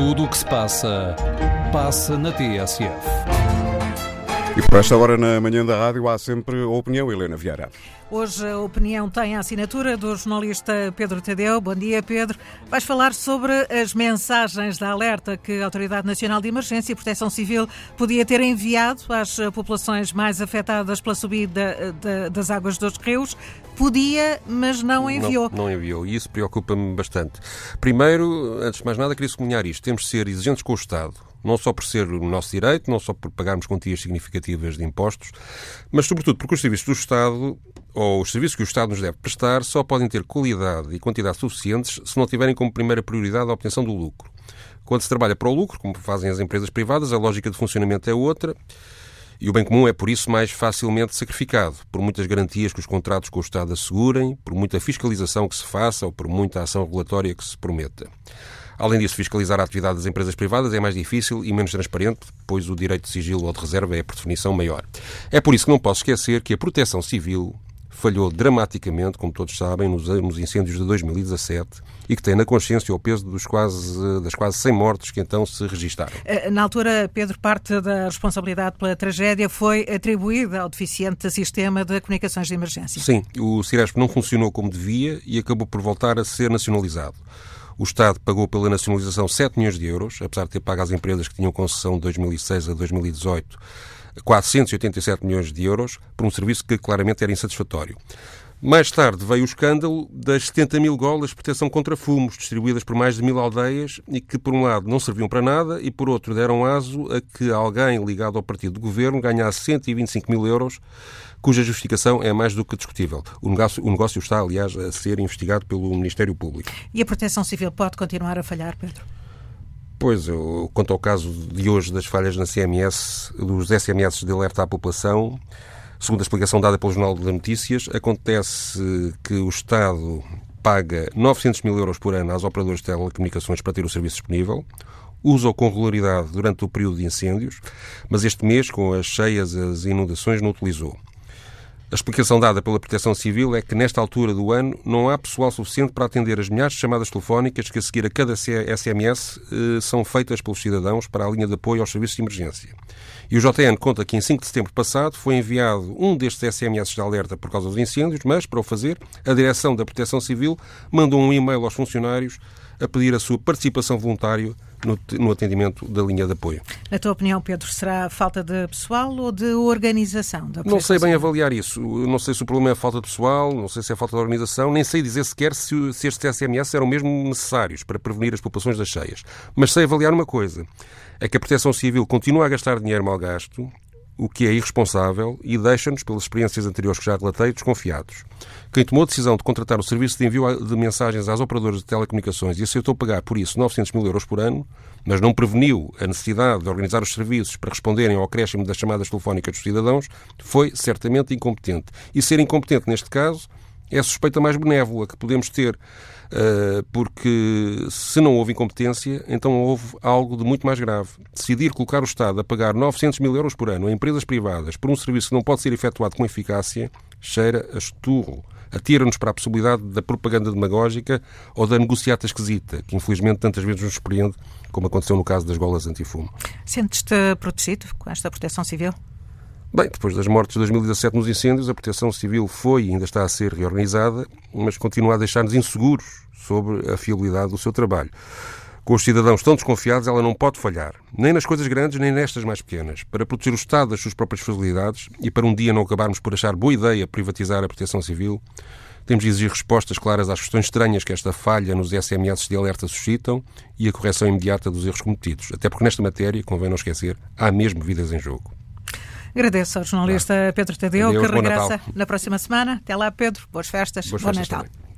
Tudo o que se passa, passa na TSF. E por esta hora na manhã da rádio há sempre a opinião, Helena Vieira. Hoje a opinião tem a assinatura do jornalista Pedro Tadeu. Bom dia, Pedro. Vais falar sobre as mensagens de alerta que a Autoridade Nacional de Emergência e Proteção Civil podia ter enviado às populações mais afetadas pela subida das águas dos rios. Podia, mas não enviou. Não, não enviou e isso preocupa-me bastante. Primeiro, antes de mais nada, queria sublinhar isto. Temos de ser exigentes com o Estado não só por ser o nosso direito, não só por pagarmos quantias significativas de impostos, mas sobretudo porque os serviços do Estado ou os serviços que o Estado nos deve prestar só podem ter qualidade e quantidade suficientes se não tiverem como primeira prioridade a obtenção do lucro. Quando se trabalha para o lucro, como fazem as empresas privadas, a lógica de funcionamento é outra e o bem comum é, por isso, mais facilmente sacrificado, por muitas garantias que os contratos com o Estado assegurem, por muita fiscalização que se faça ou por muita ação regulatória que se prometa. Além disso, fiscalizar a atividade das empresas privadas é mais difícil e menos transparente, pois o direito de sigilo ou de reserva é, por definição, maior. É por isso que não posso esquecer que a proteção civil falhou dramaticamente, como todos sabem, nos, incêndios de 2017 e que tem na consciência o peso dos quase, das quase 100 mortes que então se registaram. Eh, na altura, Pedro, parte da responsabilidade pela tragédia foi atribuída ao deficiente sistema de comunicações de emergência. Sim, o Ciresp não funcionou como devia e acabou por voltar a ser nacionalizado. O Estado pagou pela nacionalização 7 milhões de euros, apesar de ter pago às empresas que tinham concessão de 2006 a 2018 487 milhões de euros por um serviço que claramente era insatisfatório. Mais tarde veio o escândalo das 70 mil golas de proteção contra fumos, distribuídas por mais de mil aldeias e que, por um lado, não serviam para nada e, por outro, deram aso a que alguém ligado ao partido do governo ganhasse 125 mil euros, cuja justificação é mais do que discutível. O negócio, o negócio está, aliás, a ser investigado pelo Ministério Público. E a proteção civil pode continuar a falhar, Pedro? Pois, eu, quanto ao caso de hoje das falhas na CMS, dos SMS de alerta à população, Segundo a explicação dada pelo Jornal de Notícias, acontece que o Estado paga 900 mil euros por ano às operadoras de telecomunicações para ter o serviço disponível, usa-o com regularidade durante o período de incêndios, mas este mês, com as cheias, as inundações, não utilizou. A explicação dada pela Proteção Civil é que, nesta altura do ano, não há pessoal suficiente para atender as milhares de chamadas telefónicas que, a seguir a cada SMS, eh, são feitas pelos cidadãos para a linha de apoio aos serviços de emergência. E o JN conta que, em 5 de setembro passado, foi enviado um destes SMS de alerta por causa dos incêndios, mas, para o fazer, a Direção da Proteção Civil mandou um e-mail aos funcionários a pedir a sua participação voluntária no, no, atendimento da linha de apoio. Na tua opinião, Pedro, será falta de pessoal ou de organização? Da não sei bem avaliar isso. Não sei se o problema é a falta de pessoal, não sei se é a falta de organização, nem sei dizer sequer se, se estes SMS eram mesmo necessários para prevenir as populações das cheias. Mas sei avaliar uma coisa: é que a Proteção Civil continua a gastar dinheiro mal gasto o que é irresponsável e deixa-nos, pelas experiências anteriores que já relatei, desconfiados. Quem tomou a decisão de contratar o serviço de envio de mensagens às operadoras de telecomunicações e aceitou pagar por isso 900 mil euros por ano, mas não preveniu a necessidade de organizar os serviços para responderem ao acréscimo das chamadas telefónicas dos cidadãos, foi certamente incompetente. E ser incompetente, neste caso, é a suspeita mais benévola que podemos ter, eh, porque se não houve incompetência, então houve algo de muito mais grave. Decidir colocar o Estado a pagar 900 mil euros por ano a empresas privadas por um serviço que não pode ser efetuado com eficácia, cheira a esturro. Atira-nos para a possibilidade da propaganda demagógica ou da negociata esquisita, que infelizmente tantas vezes nos surpreende, como aconteceu no caso das golas antifumo. Sentes-te protegido com esta proteção civil? Bem, depois das mortes de 2017 nos incêndios, a Proteção Civil foi e ainda está a ser reorganizada, mas continua a deixar-nos inseguros sobre a fiabilidade do seu trabalho. Com os cidadãos tão desconfiados, ela não pode falhar, nem nas coisas grandes, nem nestas mais pequenas. Para proteger o Estado das suas próprias facilidades e para um dia não acabarmos por achar boa ideia privatizar a Proteção Civil, temos de exigir respostas claras às questões estranhas que esta falha nos SMS de alerta suscitam e a correção imediata dos erros cometidos. Até porque nesta matéria, convém não esquecer, há mesmo vidas em jogo. Agradeço ao jornalista Pedro Tadeu, Adeus, que regressa na próxima semana. Até lá, Pedro. Boas festas. Boas bom festas Natal. Também.